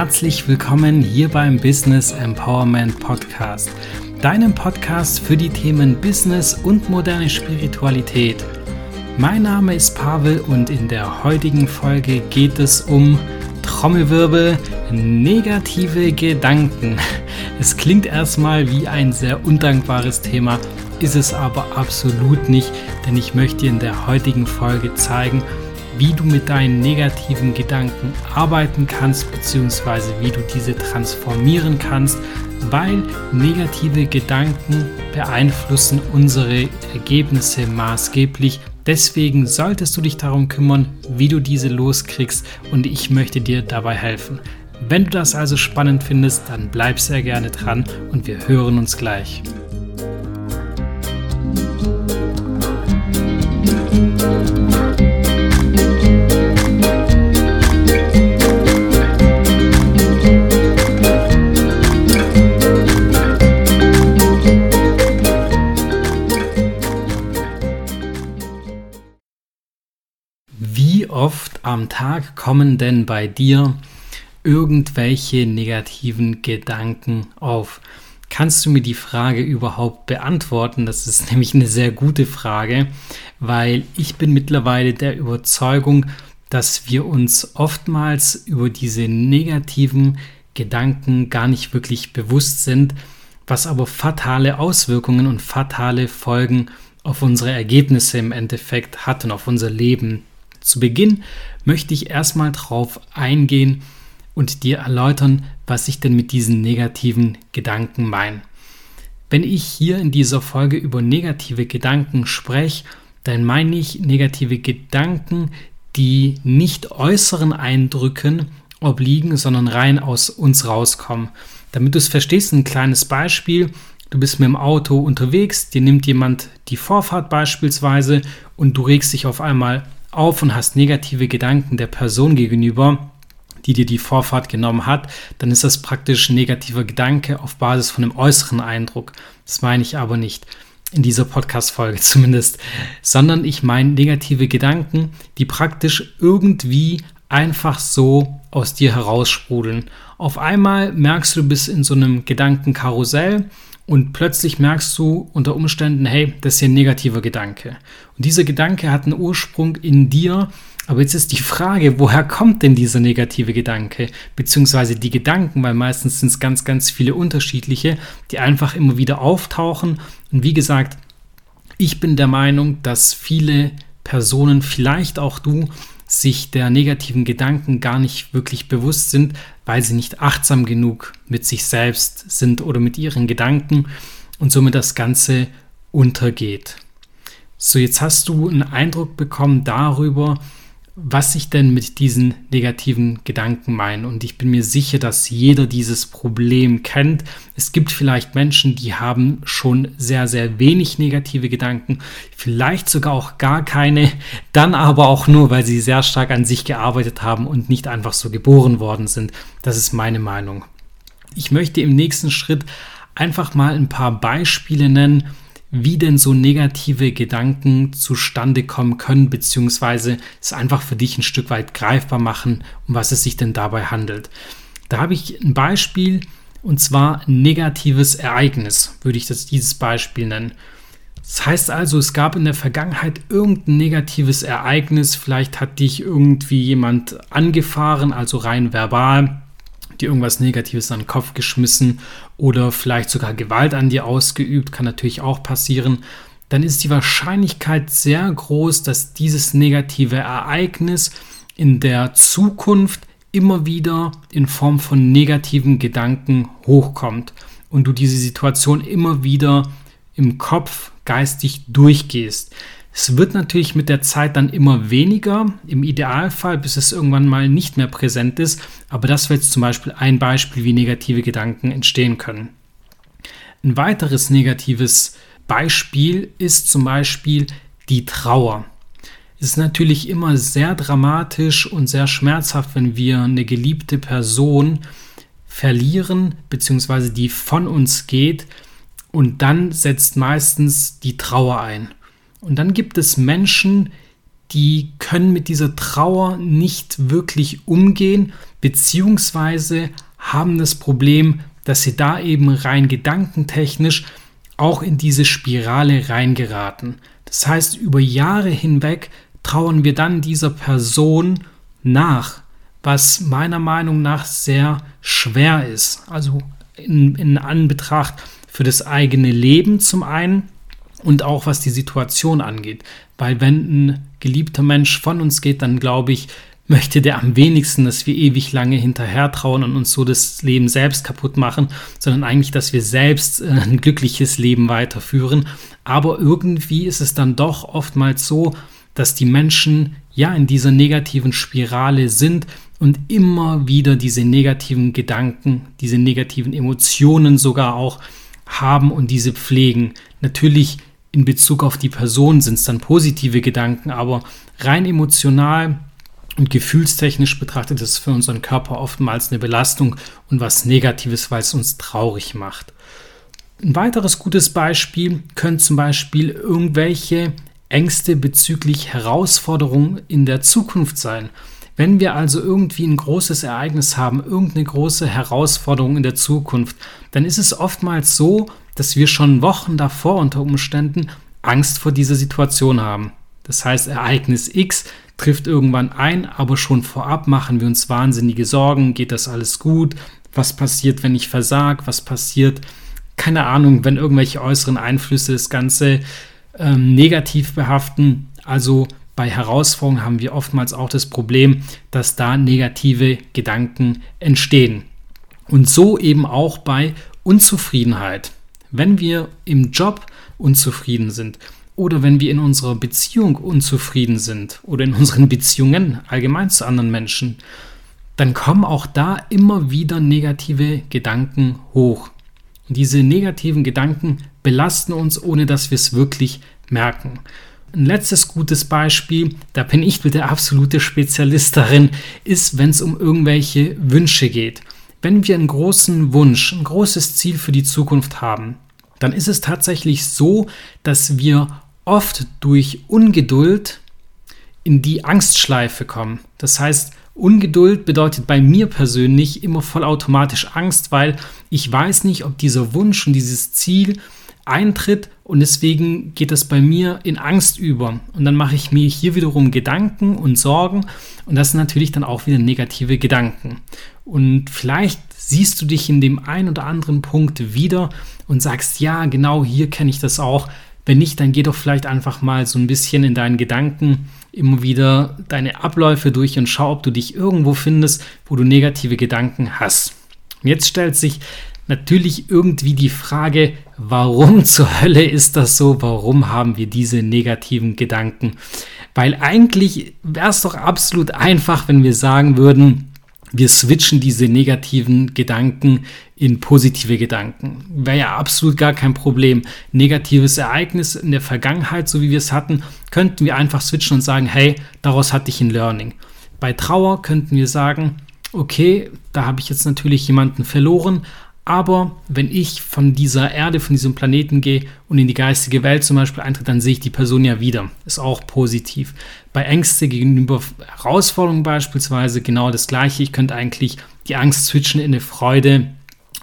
herzlich willkommen hier beim Business Empowerment Podcast, deinem Podcast für die Themen Business und moderne Spiritualität. Mein Name ist Pavel und in der heutigen Folge geht es um Trommelwirbel, negative Gedanken. Es klingt erstmal wie ein sehr undankbares Thema, ist es aber absolut nicht, denn ich möchte dir in der heutigen Folge zeigen, wie du mit deinen negativen Gedanken arbeiten kannst, beziehungsweise wie du diese transformieren kannst, weil negative Gedanken beeinflussen unsere Ergebnisse maßgeblich. Deswegen solltest du dich darum kümmern, wie du diese loskriegst und ich möchte dir dabei helfen. Wenn du das also spannend findest, dann bleib sehr gerne dran und wir hören uns gleich. Am Tag kommen denn bei dir irgendwelche negativen Gedanken auf? Kannst du mir die Frage überhaupt beantworten? Das ist nämlich eine sehr gute Frage, weil ich bin mittlerweile der Überzeugung, dass wir uns oftmals über diese negativen Gedanken gar nicht wirklich bewusst sind, was aber fatale Auswirkungen und fatale Folgen auf unsere Ergebnisse im Endeffekt hat und auf unser Leben. Zu Beginn möchte ich erstmal darauf eingehen und dir erläutern, was ich denn mit diesen negativen Gedanken meine. Wenn ich hier in dieser Folge über negative Gedanken spreche, dann meine ich negative Gedanken, die nicht äußeren Eindrücken obliegen, sondern rein aus uns rauskommen. Damit du es verstehst, ein kleines Beispiel. Du bist mit dem Auto unterwegs, dir nimmt jemand die Vorfahrt beispielsweise und du regst dich auf einmal auf und hast negative Gedanken der Person gegenüber, die dir die Vorfahrt genommen hat, dann ist das praktisch ein negativer Gedanke auf Basis von einem äußeren Eindruck. Das meine ich aber nicht in dieser Podcast-Folge zumindest, sondern ich meine negative Gedanken, die praktisch irgendwie einfach so aus dir heraussprudeln. Auf einmal merkst du, du bist in so einem Gedankenkarussell und plötzlich merkst du unter Umständen, hey, das ist hier ein negativer Gedanke. Und dieser Gedanke hat einen Ursprung in dir, aber jetzt ist die Frage, woher kommt denn dieser negative Gedanke? Beziehungsweise die Gedanken, weil meistens sind es ganz, ganz viele unterschiedliche, die einfach immer wieder auftauchen. Und wie gesagt, ich bin der Meinung, dass viele Personen, vielleicht auch du, sich der negativen Gedanken gar nicht wirklich bewusst sind, weil sie nicht achtsam genug mit sich selbst sind oder mit ihren Gedanken und somit das Ganze untergeht. So, jetzt hast du einen Eindruck bekommen darüber, was ich denn mit diesen negativen Gedanken meine. Und ich bin mir sicher, dass jeder dieses Problem kennt. Es gibt vielleicht Menschen, die haben schon sehr, sehr wenig negative Gedanken, vielleicht sogar auch gar keine, dann aber auch nur, weil sie sehr stark an sich gearbeitet haben und nicht einfach so geboren worden sind. Das ist meine Meinung. Ich möchte im nächsten Schritt einfach mal ein paar Beispiele nennen, wie denn so negative Gedanken zustande kommen können, beziehungsweise es einfach für dich ein Stück weit greifbar machen, um was es sich denn dabei handelt. Da habe ich ein Beispiel und zwar negatives Ereignis, würde ich das dieses Beispiel nennen. Das heißt also, es gab in der Vergangenheit irgendein negatives Ereignis, vielleicht hat dich irgendwie jemand angefahren, also rein verbal, dir irgendwas Negatives an den Kopf geschmissen oder vielleicht sogar Gewalt an dir ausgeübt, kann natürlich auch passieren, dann ist die Wahrscheinlichkeit sehr groß, dass dieses negative Ereignis in der Zukunft immer wieder in Form von negativen Gedanken hochkommt und du diese Situation immer wieder im Kopf geistig durchgehst. Es wird natürlich mit der Zeit dann immer weniger, im Idealfall, bis es irgendwann mal nicht mehr präsent ist. Aber das wäre jetzt zum Beispiel ein Beispiel, wie negative Gedanken entstehen können. Ein weiteres negatives Beispiel ist zum Beispiel die Trauer. Es ist natürlich immer sehr dramatisch und sehr schmerzhaft, wenn wir eine geliebte Person verlieren, beziehungsweise die von uns geht. Und dann setzt meistens die Trauer ein. Und dann gibt es Menschen, die können mit dieser Trauer nicht wirklich umgehen, beziehungsweise haben das Problem, dass sie da eben rein gedankentechnisch auch in diese Spirale reingeraten. Das heißt, über Jahre hinweg trauern wir dann dieser Person nach, was meiner Meinung nach sehr schwer ist. Also in, in Anbetracht für das eigene Leben zum einen und auch was die Situation angeht. Weil wenn ein geliebter Mensch von uns geht, dann glaube ich, möchte der am wenigsten, dass wir ewig lange hinterher trauen und uns so das Leben selbst kaputt machen, sondern eigentlich, dass wir selbst äh, ein glückliches Leben weiterführen. Aber irgendwie ist es dann doch oftmals so, dass die Menschen ja in dieser negativen Spirale sind und immer wieder diese negativen Gedanken, diese negativen Emotionen sogar auch haben und diese pflegen. Natürlich in Bezug auf die Person sind es dann positive Gedanken, aber rein emotional und gefühlstechnisch betrachtet ist es für unseren Körper oftmals eine Belastung und was Negatives, weil es uns traurig macht. Ein weiteres gutes Beispiel können zum Beispiel irgendwelche Ängste bezüglich Herausforderungen in der Zukunft sein. Wenn wir also irgendwie ein großes Ereignis haben, irgendeine große Herausforderung in der Zukunft, dann ist es oftmals so, dass wir schon Wochen davor unter Umständen Angst vor dieser Situation haben. Das heißt, Ereignis X trifft irgendwann ein, aber schon vorab machen wir uns wahnsinnige Sorgen. Geht das alles gut? Was passiert, wenn ich versag? Was passiert, keine Ahnung, wenn irgendwelche äußeren Einflüsse das Ganze ähm, negativ behaften. Also bei Herausforderungen haben wir oftmals auch das Problem, dass da negative Gedanken entstehen. Und so eben auch bei Unzufriedenheit. Wenn wir im Job unzufrieden sind oder wenn wir in unserer Beziehung unzufrieden sind oder in unseren Beziehungen allgemein zu anderen Menschen, dann kommen auch da immer wieder negative Gedanken hoch. Und diese negativen Gedanken belasten uns, ohne dass wir es wirklich merken. Ein letztes gutes Beispiel, da bin ich der absolute Spezialist darin, ist, wenn es um irgendwelche Wünsche geht. Wenn wir einen großen Wunsch, ein großes Ziel für die Zukunft haben, dann ist es tatsächlich so, dass wir oft durch Ungeduld in die Angstschleife kommen. Das heißt, Ungeduld bedeutet bei mir persönlich immer vollautomatisch Angst, weil ich weiß nicht, ob dieser Wunsch und dieses Ziel eintritt und deswegen geht das bei mir in Angst über. Und dann mache ich mir hier wiederum Gedanken und Sorgen und das sind natürlich dann auch wieder negative Gedanken. Und vielleicht siehst du dich in dem einen oder anderen Punkt wieder und sagst, ja, genau hier kenne ich das auch. Wenn nicht, dann geh doch vielleicht einfach mal so ein bisschen in deinen Gedanken immer wieder deine Abläufe durch und schau, ob du dich irgendwo findest, wo du negative Gedanken hast. Und jetzt stellt sich natürlich irgendwie die Frage, warum zur Hölle ist das so? Warum haben wir diese negativen Gedanken? Weil eigentlich wäre es doch absolut einfach, wenn wir sagen würden, wir switchen diese negativen Gedanken in positive Gedanken. Wäre ja absolut gar kein Problem. Negatives Ereignis in der Vergangenheit, so wie wir es hatten, könnten wir einfach switchen und sagen, hey, daraus hatte ich ein Learning. Bei Trauer könnten wir sagen, okay, da habe ich jetzt natürlich jemanden verloren, aber wenn ich von dieser Erde, von diesem Planeten gehe und in die geistige Welt zum Beispiel eintritt, dann sehe ich die Person ja wieder. Ist auch positiv. Bei Ängste gegenüber Herausforderungen beispielsweise genau das gleiche. Ich könnte eigentlich die Angst switchen in eine Freude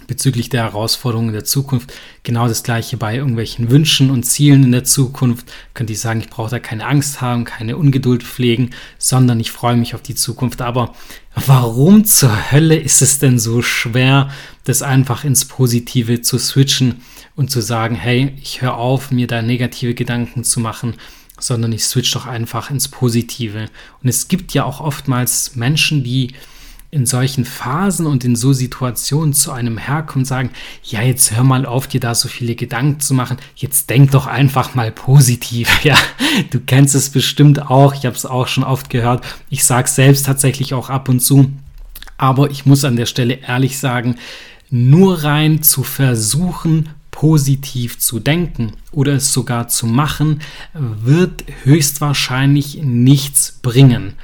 bezüglich der Herausforderungen der Zukunft. Genau das gleiche bei irgendwelchen Wünschen und Zielen in der Zukunft. Könnte ich sagen, ich brauche da keine Angst haben, keine Ungeduld pflegen, sondern ich freue mich auf die Zukunft. Aber warum zur Hölle ist es denn so schwer, das einfach ins Positive zu switchen und zu sagen, hey, ich höre auf, mir da negative Gedanken zu machen, sondern ich switch doch einfach ins Positive. Und es gibt ja auch oftmals Menschen, die in solchen Phasen und in so Situationen zu einem herkommen und sagen, ja, jetzt hör mal auf, dir da so viele Gedanken zu machen, jetzt denk doch einfach mal positiv. Ja, du kennst es bestimmt auch, ich habe es auch schon oft gehört, ich sage selbst tatsächlich auch ab und zu, aber ich muss an der Stelle ehrlich sagen, nur rein zu versuchen, positiv zu denken oder es sogar zu machen, wird höchstwahrscheinlich nichts bringen.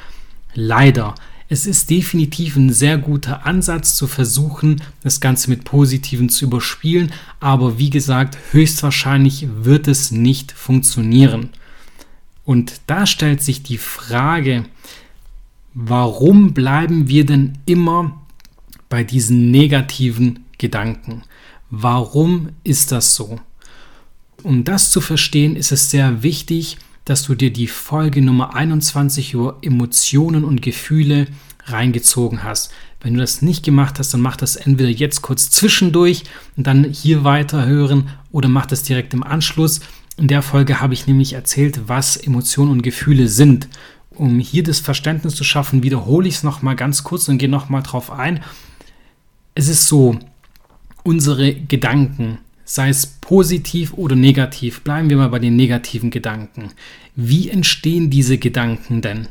Leider es ist definitiv ein sehr guter Ansatz zu versuchen, das Ganze mit Positiven zu überspielen, aber wie gesagt, höchstwahrscheinlich wird es nicht funktionieren. Und da stellt sich die Frage, warum bleiben wir denn immer bei diesen negativen Gedanken? Warum ist das so? Um das zu verstehen, ist es sehr wichtig, dass du dir die Folge Nummer 21 über Emotionen und Gefühle reingezogen hast. Wenn du das nicht gemacht hast, dann mach das entweder jetzt kurz zwischendurch und dann hier weiterhören oder mach das direkt im Anschluss. In der Folge habe ich nämlich erzählt, was Emotionen und Gefühle sind. Um hier das Verständnis zu schaffen, wiederhole ich es nochmal ganz kurz und gehe nochmal drauf ein. Es ist so, unsere Gedanken, sei es positiv oder negativ, bleiben wir mal bei den negativen Gedanken. Wie entstehen diese Gedanken denn?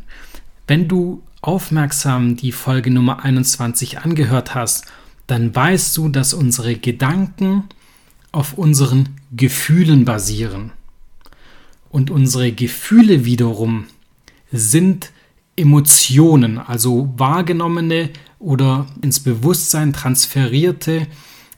Wenn du aufmerksam die Folge Nummer 21 angehört hast, dann weißt du, dass unsere Gedanken auf unseren Gefühlen basieren. Und unsere Gefühle wiederum sind Emotionen, also wahrgenommene oder ins Bewusstsein transferierte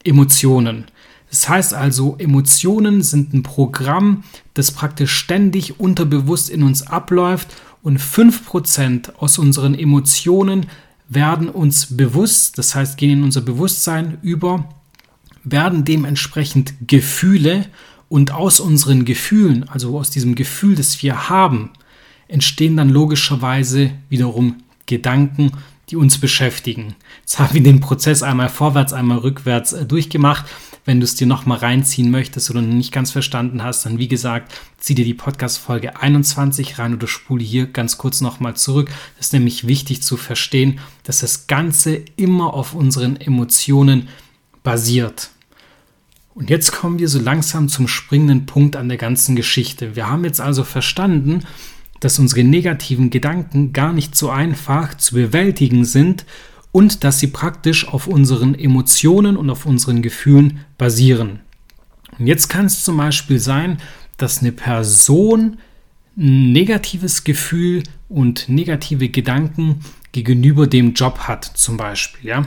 Emotionen. Das heißt also, Emotionen sind ein Programm, das praktisch ständig unterbewusst in uns abläuft und 5% aus unseren Emotionen werden uns bewusst, das heißt gehen in unser Bewusstsein über, werden dementsprechend Gefühle und aus unseren Gefühlen, also aus diesem Gefühl, das wir haben, entstehen dann logischerweise wiederum Gedanken, die uns beschäftigen. Jetzt haben wir den Prozess einmal vorwärts, einmal rückwärts äh, durchgemacht. Wenn du es dir nochmal reinziehen möchtest oder nicht ganz verstanden hast, dann wie gesagt, zieh dir die Podcast-Folge 21 rein oder spule hier ganz kurz nochmal zurück. Das ist nämlich wichtig zu verstehen, dass das Ganze immer auf unseren Emotionen basiert. Und jetzt kommen wir so langsam zum springenden Punkt an der ganzen Geschichte. Wir haben jetzt also verstanden, dass unsere negativen Gedanken gar nicht so einfach zu bewältigen sind und dass sie praktisch auf unseren Emotionen und auf unseren Gefühlen basieren. Und jetzt kann es zum Beispiel sein, dass eine Person ein negatives Gefühl und negative Gedanken gegenüber dem Job hat, zum Beispiel. Ja?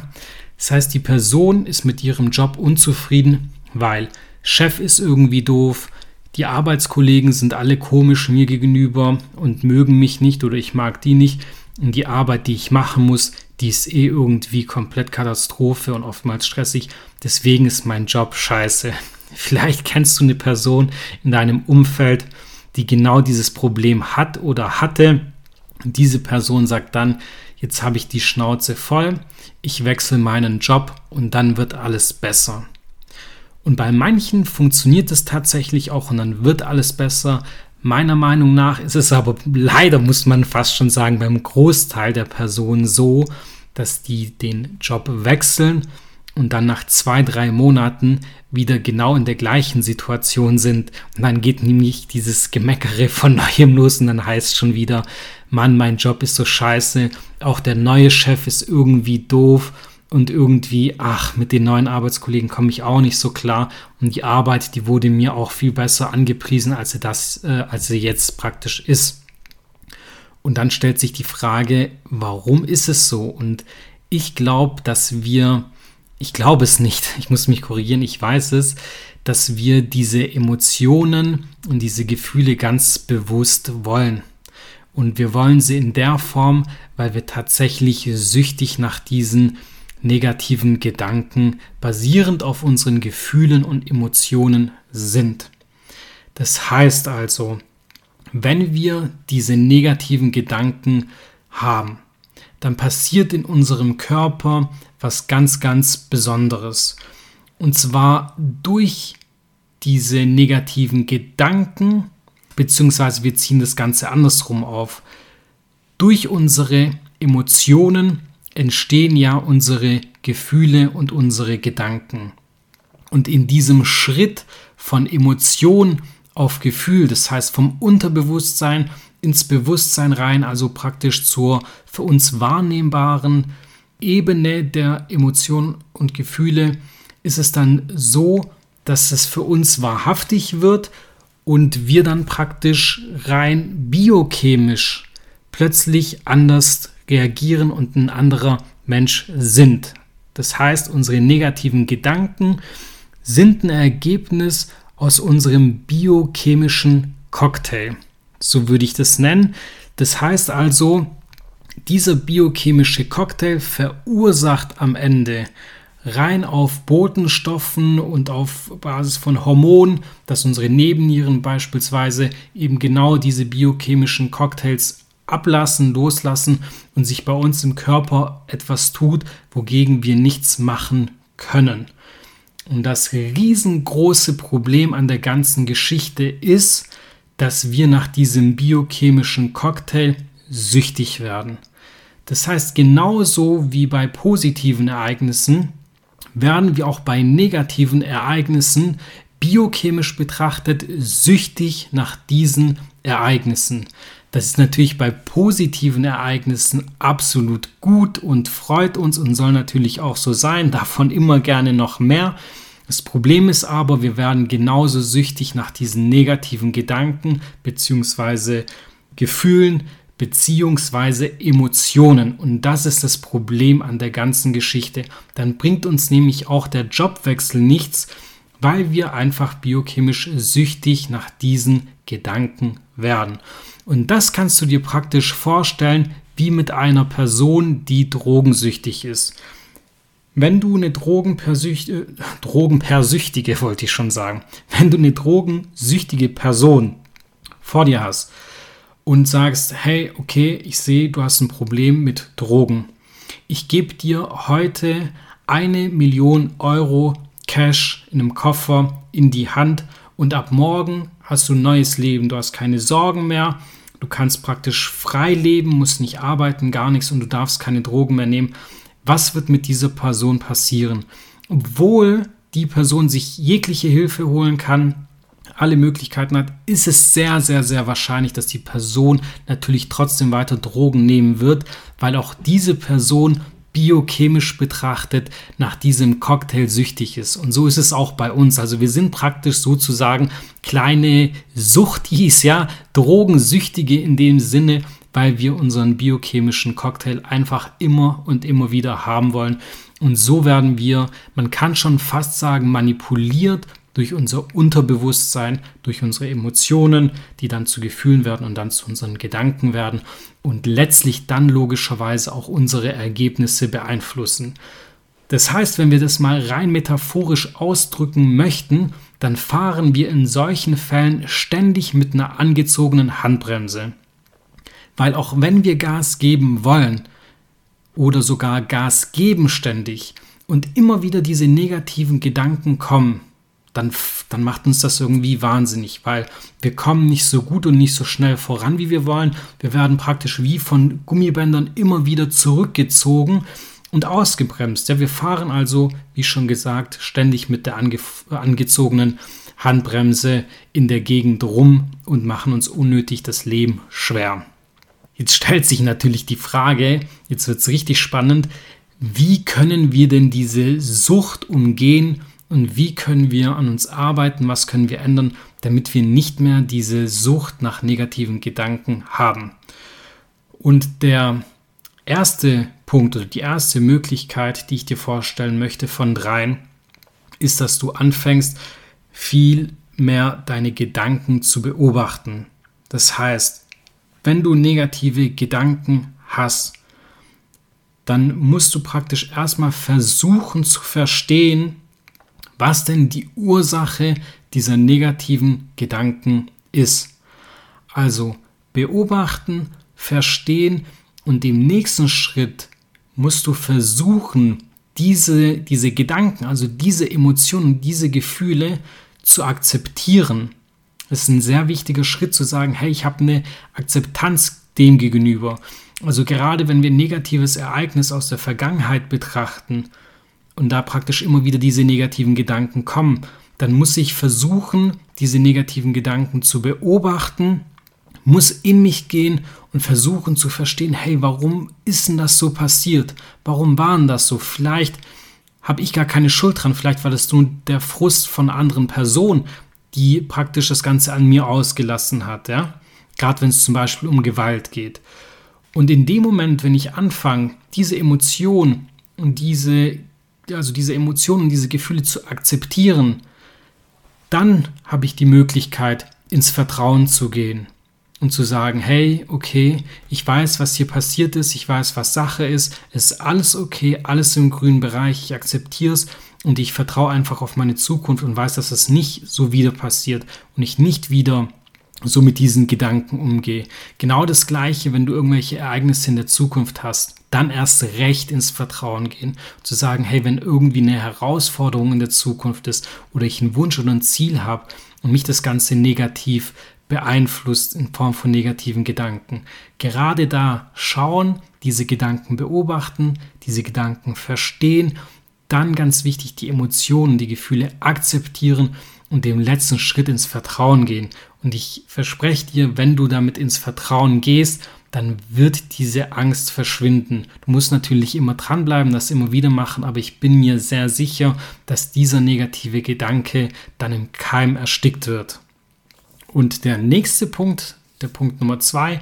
Das heißt, die Person ist mit ihrem Job unzufrieden, weil Chef ist irgendwie doof, die Arbeitskollegen sind alle komisch mir gegenüber und mögen mich nicht oder ich mag die nicht. Die Arbeit, die ich machen muss, die ist eh irgendwie komplett Katastrophe und oftmals stressig. Deswegen ist mein Job scheiße. Vielleicht kennst du eine Person in deinem Umfeld, die genau dieses Problem hat oder hatte. diese Person sagt dann, jetzt habe ich die Schnauze voll, ich wechsle meinen Job und dann wird alles besser. Und bei manchen funktioniert es tatsächlich auch und dann wird alles besser. Meiner Meinung nach ist es aber leider, muss man fast schon sagen, beim Großteil der Personen so, dass die den Job wechseln und dann nach zwei, drei Monaten wieder genau in der gleichen Situation sind. Und dann geht nämlich dieses Gemeckere von neuem los und dann heißt schon wieder, Mann, mein Job ist so scheiße, auch der neue Chef ist irgendwie doof und irgendwie, ach, mit den neuen Arbeitskollegen komme ich auch nicht so klar. Und die Arbeit, die wurde mir auch viel besser angepriesen, als sie das, äh, als sie jetzt praktisch ist. Und dann stellt sich die Frage, warum ist es so? Und ich glaube, dass wir, ich glaube es nicht, ich muss mich korrigieren, ich weiß es, dass wir diese Emotionen und diese Gefühle ganz bewusst wollen. Und wir wollen sie in der Form, weil wir tatsächlich süchtig nach diesen negativen Gedanken basierend auf unseren Gefühlen und Emotionen sind. Das heißt also, wenn wir diese negativen Gedanken haben, dann passiert in unserem Körper was ganz, ganz Besonderes. Und zwar durch diese negativen Gedanken, beziehungsweise wir ziehen das Ganze andersrum auf. Durch unsere Emotionen entstehen ja unsere Gefühle und unsere Gedanken. Und in diesem Schritt von Emotion auf Gefühl, das heißt vom Unterbewusstsein ins Bewusstsein rein, also praktisch zur für uns wahrnehmbaren Ebene der Emotionen und Gefühle, ist es dann so, dass es für uns wahrhaftig wird und wir dann praktisch rein biochemisch plötzlich anders reagieren und ein anderer Mensch sind. Das heißt, unsere negativen Gedanken sind ein Ergebnis aus unserem biochemischen Cocktail. So würde ich das nennen. Das heißt also, dieser biochemische Cocktail verursacht am Ende rein auf Botenstoffen und auf Basis von Hormonen, dass unsere Nebennieren beispielsweise eben genau diese biochemischen Cocktails ablassen, loslassen und sich bei uns im Körper etwas tut, wogegen wir nichts machen können. Und das riesengroße Problem an der ganzen Geschichte ist, dass wir nach diesem biochemischen Cocktail süchtig werden. Das heißt, genauso wie bei positiven Ereignissen werden wir auch bei negativen Ereignissen biochemisch betrachtet süchtig nach diesen Ereignissen. Das ist natürlich bei positiven Ereignissen absolut gut und freut uns und soll natürlich auch so sein. Davon immer gerne noch mehr. Das Problem ist aber, wir werden genauso süchtig nach diesen negativen Gedanken bzw. Gefühlen bzw. Emotionen. Und das ist das Problem an der ganzen Geschichte. Dann bringt uns nämlich auch der Jobwechsel nichts, weil wir einfach biochemisch süchtig nach diesen Gedanken werden. Und das kannst du dir praktisch vorstellen wie mit einer Person, die drogensüchtig ist. Wenn du eine Drogenpersüchtige, Drogenpersüchtige, wollte ich schon sagen, wenn du eine drogensüchtige Person vor dir hast und sagst, hey, okay, ich sehe, du hast ein Problem mit Drogen. Ich gebe dir heute eine Million Euro Cash in einem Koffer in die Hand und ab morgen hast du ein neues Leben. Du hast keine Sorgen mehr Du kannst praktisch frei leben, musst nicht arbeiten, gar nichts und du darfst keine Drogen mehr nehmen. Was wird mit dieser Person passieren? Obwohl die Person sich jegliche Hilfe holen kann, alle Möglichkeiten hat, ist es sehr, sehr, sehr wahrscheinlich, dass die Person natürlich trotzdem weiter Drogen nehmen wird, weil auch diese Person biochemisch betrachtet nach diesem Cocktail süchtig ist. Und so ist es auch bei uns. Also wir sind praktisch sozusagen kleine Suchtis, ja, Drogensüchtige in dem Sinne, weil wir unseren biochemischen Cocktail einfach immer und immer wieder haben wollen. Und so werden wir, man kann schon fast sagen, manipuliert durch unser Unterbewusstsein, durch unsere Emotionen, die dann zu Gefühlen werden und dann zu unseren Gedanken werden und letztlich dann logischerweise auch unsere Ergebnisse beeinflussen. Das heißt, wenn wir das mal rein metaphorisch ausdrücken möchten, dann fahren wir in solchen Fällen ständig mit einer angezogenen Handbremse. Weil auch wenn wir Gas geben wollen oder sogar Gas geben ständig und immer wieder diese negativen Gedanken kommen, dann, dann macht uns das irgendwie wahnsinnig, weil wir kommen nicht so gut und nicht so schnell voran, wie wir wollen. Wir werden praktisch wie von Gummibändern immer wieder zurückgezogen und ausgebremst. Ja, wir fahren also, wie schon gesagt, ständig mit der ange angezogenen Handbremse in der Gegend rum und machen uns unnötig das Leben schwer. Jetzt stellt sich natürlich die Frage, jetzt wird es richtig spannend, wie können wir denn diese Sucht umgehen und wie können wir an uns arbeiten, was können wir ändern, damit wir nicht mehr diese Sucht nach negativen Gedanken haben. Und der erste Punkt oder die erste Möglichkeit, die ich dir vorstellen möchte von dreien, ist, dass du anfängst, viel mehr deine Gedanken zu beobachten. Das heißt, wenn du negative Gedanken hast, dann musst du praktisch erstmal versuchen zu verstehen, was denn die Ursache dieser negativen Gedanken ist. Also beobachten, verstehen und im nächsten Schritt musst du versuchen, diese, diese Gedanken, also diese Emotionen, diese Gefühle zu akzeptieren. Es ist ein sehr wichtiger Schritt zu sagen, hey, ich habe eine Akzeptanz dem gegenüber. Also gerade wenn wir ein negatives Ereignis aus der Vergangenheit betrachten, und da praktisch immer wieder diese negativen Gedanken kommen, dann muss ich versuchen, diese negativen Gedanken zu beobachten, muss in mich gehen und versuchen zu verstehen, hey, warum ist denn das so passiert? Warum waren das so? Vielleicht habe ich gar keine Schuld dran, vielleicht war das nur der Frust von anderen Person, die praktisch das Ganze an mir ausgelassen hat, ja? Gerade wenn es zum Beispiel um Gewalt geht. Und in dem Moment, wenn ich anfange, diese Emotion und diese also diese Emotionen, diese Gefühle zu akzeptieren, dann habe ich die Möglichkeit, ins Vertrauen zu gehen. und zu sagen, hey, okay, ich weiß, was hier passiert ist, ich weiß, was Sache ist, es ist alles okay, alles im grünen Bereich, ich akzeptiere es und ich vertraue einfach auf meine Zukunft und weiß, dass es nicht so wieder passiert und ich nicht wieder so mit diesen Gedanken umgehe. Genau das gleiche, wenn du irgendwelche Ereignisse in der Zukunft hast, dann erst recht ins Vertrauen gehen. Zu sagen, hey, wenn irgendwie eine Herausforderung in der Zukunft ist oder ich einen Wunsch oder ein Ziel habe und mich das Ganze negativ beeinflusst in Form von negativen Gedanken. Gerade da schauen, diese Gedanken beobachten, diese Gedanken verstehen, dann ganz wichtig die Emotionen, die Gefühle akzeptieren und dem letzten Schritt ins Vertrauen gehen. Und ich verspreche dir, wenn du damit ins Vertrauen gehst, dann wird diese Angst verschwinden. Du musst natürlich immer dranbleiben, das immer wieder machen, aber ich bin mir sehr sicher, dass dieser negative Gedanke dann im Keim erstickt wird. Und der nächste Punkt, der Punkt Nummer zwei,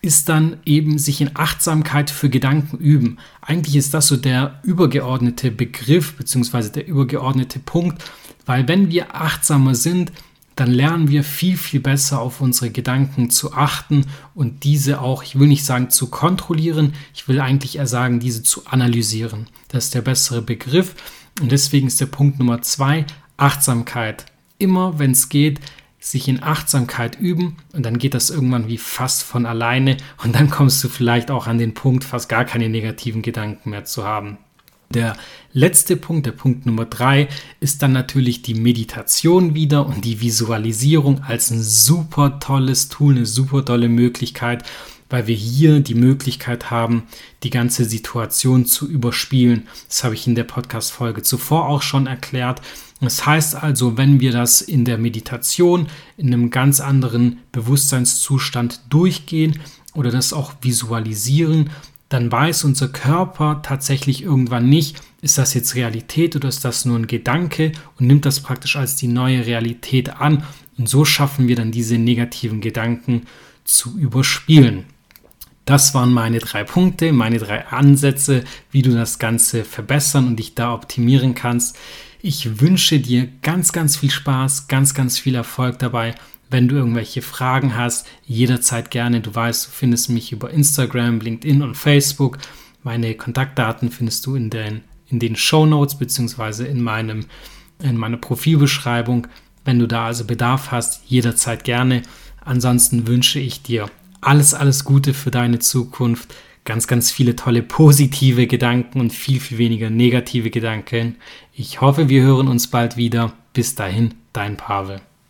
ist dann eben sich in Achtsamkeit für Gedanken üben. Eigentlich ist das so der übergeordnete Begriff bzw. der übergeordnete Punkt, weil wenn wir achtsamer sind, dann lernen wir viel, viel besser auf unsere Gedanken zu achten und diese auch, ich will nicht sagen zu kontrollieren, ich will eigentlich eher sagen, diese zu analysieren. Das ist der bessere Begriff und deswegen ist der Punkt Nummer zwei Achtsamkeit. Immer, wenn es geht, sich in Achtsamkeit üben und dann geht das irgendwann wie fast von alleine und dann kommst du vielleicht auch an den Punkt, fast gar keine negativen Gedanken mehr zu haben. Der letzte Punkt, der Punkt Nummer drei, ist dann natürlich die Meditation wieder und die Visualisierung als ein super tolles Tool, eine super tolle Möglichkeit, weil wir hier die Möglichkeit haben, die ganze Situation zu überspielen. Das habe ich in der Podcast-Folge zuvor auch schon erklärt. Das heißt also, wenn wir das in der Meditation in einem ganz anderen Bewusstseinszustand durchgehen oder das auch visualisieren, dann weiß unser Körper tatsächlich irgendwann nicht, ist das jetzt Realität oder ist das nur ein Gedanke und nimmt das praktisch als die neue Realität an. Und so schaffen wir dann diese negativen Gedanken zu überspielen. Das waren meine drei Punkte, meine drei Ansätze, wie du das Ganze verbessern und dich da optimieren kannst. Ich wünsche dir ganz, ganz viel Spaß, ganz, ganz viel Erfolg dabei. Wenn du irgendwelche Fragen hast, jederzeit gerne. Du weißt, du findest mich über Instagram, LinkedIn und Facebook. Meine Kontaktdaten findest du in den, in den Show Notes beziehungsweise in, in meiner Profilbeschreibung. Wenn du da also Bedarf hast, jederzeit gerne. Ansonsten wünsche ich dir alles, alles Gute für deine Zukunft ganz, ganz viele tolle positive Gedanken und viel, viel weniger negative Gedanken. Ich hoffe, wir hören uns bald wieder. Bis dahin, dein Pavel.